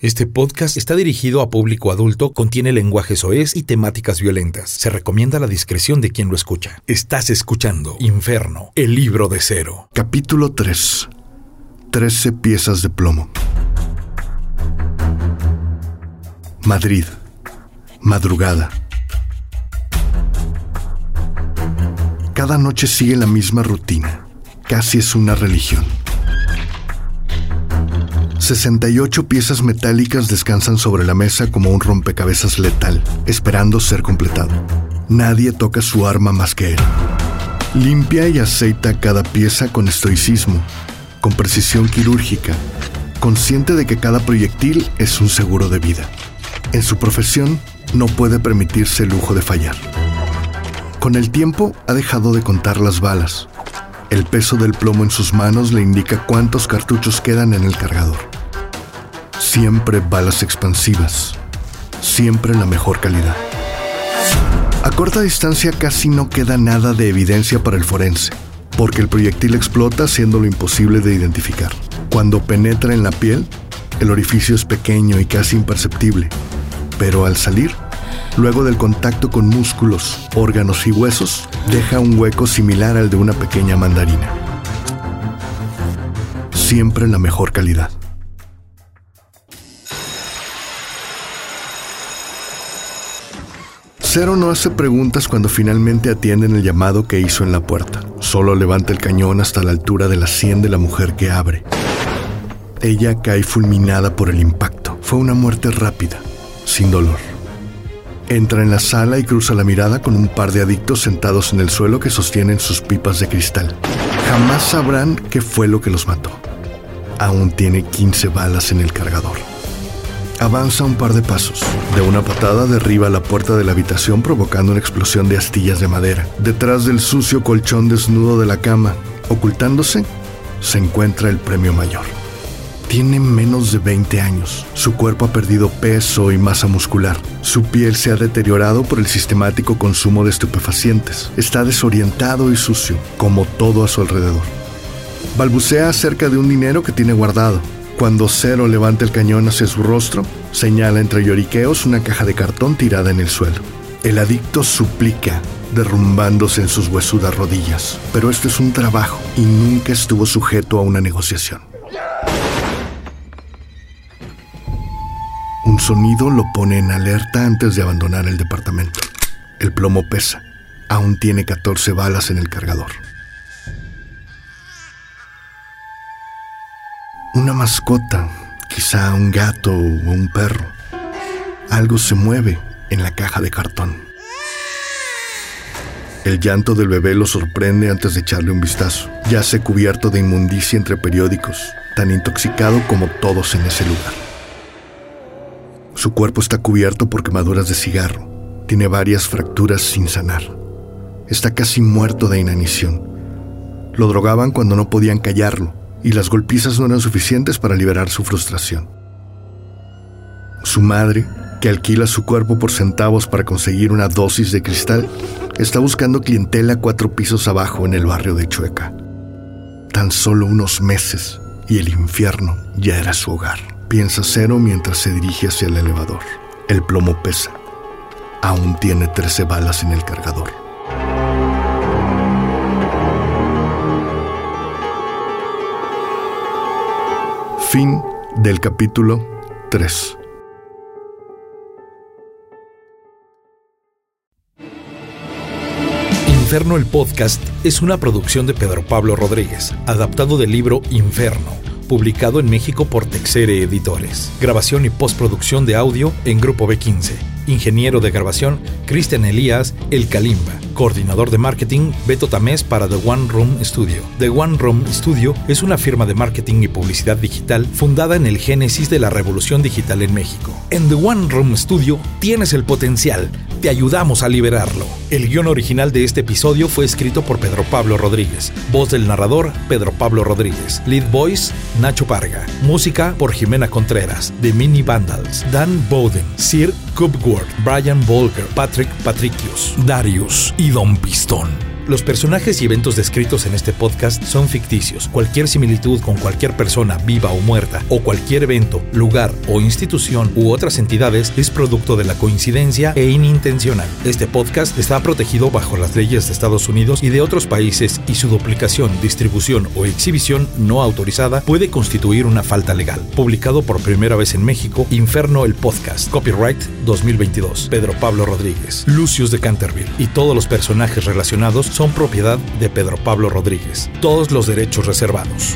Este podcast está dirigido a público adulto, contiene lenguaje soez y temáticas violentas. Se recomienda la discreción de quien lo escucha. Estás escuchando Inferno, el libro de cero. Capítulo 3. Trece piezas de plomo. Madrid. Madrugada. Cada noche sigue la misma rutina. Casi es una religión. 68 piezas metálicas descansan sobre la mesa como un rompecabezas letal, esperando ser completado. Nadie toca su arma más que él. Limpia y aceita cada pieza con estoicismo, con precisión quirúrgica, consciente de que cada proyectil es un seguro de vida. En su profesión no puede permitirse el lujo de fallar. Con el tiempo ha dejado de contar las balas. El peso del plomo en sus manos le indica cuántos cartuchos quedan en el cargador. Siempre balas expansivas. Siempre la mejor calidad. A corta distancia casi no queda nada de evidencia para el forense, porque el proyectil explota haciéndolo imposible de identificar. Cuando penetra en la piel, el orificio es pequeño y casi imperceptible, pero al salir, luego del contacto con músculos, órganos y huesos, deja un hueco similar al de una pequeña mandarina. Siempre la mejor calidad. Cero no hace preguntas cuando finalmente atienden el llamado que hizo en la puerta. Solo levanta el cañón hasta la altura de la sien de la mujer que abre. Ella cae fulminada por el impacto. Fue una muerte rápida, sin dolor. Entra en la sala y cruza la mirada con un par de adictos sentados en el suelo que sostienen sus pipas de cristal. Jamás sabrán qué fue lo que los mató. Aún tiene 15 balas en el cargador. Avanza un par de pasos. De una patada derriba la puerta de la habitación provocando una explosión de astillas de madera. Detrás del sucio colchón desnudo de la cama, ocultándose, se encuentra el premio mayor. Tiene menos de 20 años. Su cuerpo ha perdido peso y masa muscular. Su piel se ha deteriorado por el sistemático consumo de estupefacientes. Está desorientado y sucio, como todo a su alrededor. Balbucea acerca de un dinero que tiene guardado, cuando Cero levanta el cañón hacia su rostro, señala entre lloriqueos una caja de cartón tirada en el suelo. El adicto suplica, derrumbándose en sus huesudas rodillas, pero este es un trabajo y nunca estuvo sujeto a una negociación. Un sonido lo pone en alerta antes de abandonar el departamento. El plomo pesa. Aún tiene 14 balas en el cargador. Una mascota, quizá un gato o un perro. Algo se mueve en la caja de cartón. El llanto del bebé lo sorprende antes de echarle un vistazo. Yace cubierto de inmundicia entre periódicos, tan intoxicado como todos en ese lugar. Su cuerpo está cubierto por quemaduras de cigarro. Tiene varias fracturas sin sanar. Está casi muerto de inanición. Lo drogaban cuando no podían callarlo y las golpizas no eran suficientes para liberar su frustración. Su madre, que alquila su cuerpo por centavos para conseguir una dosis de cristal, está buscando clientela cuatro pisos abajo en el barrio de Chueca. Tan solo unos meses y el infierno ya era su hogar. Piensa Cero mientras se dirige hacia el elevador. El plomo pesa. Aún tiene 13 balas en el cargador. Fin del capítulo 3. Inferno el podcast es una producción de Pedro Pablo Rodríguez, adaptado del libro Inferno, publicado en México por Texere Editores. Grabación y postproducción de audio en Grupo B15. Ingeniero de grabación, Cristian Elías El Kalimba. Coordinador de marketing, Beto Tamés para The One Room Studio. The One Room Studio es una firma de marketing y publicidad digital fundada en el génesis de la revolución digital en México. En The One Room Studio tienes el potencial, te ayudamos a liberarlo. El guion original de este episodio fue escrito por Pedro Pablo Rodríguez. Voz del narrador, Pedro Pablo Rodríguez. Lead voice, Nacho Parga. Música por Jimena Contreras, The Mini Vandals. Dan Bowden, Sir Cubward, Brian Volker, Patrick Patricius, Darius y Don Pistón. Los personajes y eventos descritos en este podcast son ficticios. Cualquier similitud con cualquier persona viva o muerta, o cualquier evento, lugar o institución u otras entidades es producto de la coincidencia e inintencional. Este podcast está protegido bajo las leyes de Estados Unidos y de otros países y su duplicación, distribución o exhibición no autorizada puede constituir una falta legal. Publicado por primera vez en México, Inferno el Podcast. Copyright 2022. Pedro Pablo Rodríguez. Lucius de Canterville. Y todos los personajes relacionados son propiedad de Pedro Pablo Rodríguez. Todos los derechos reservados.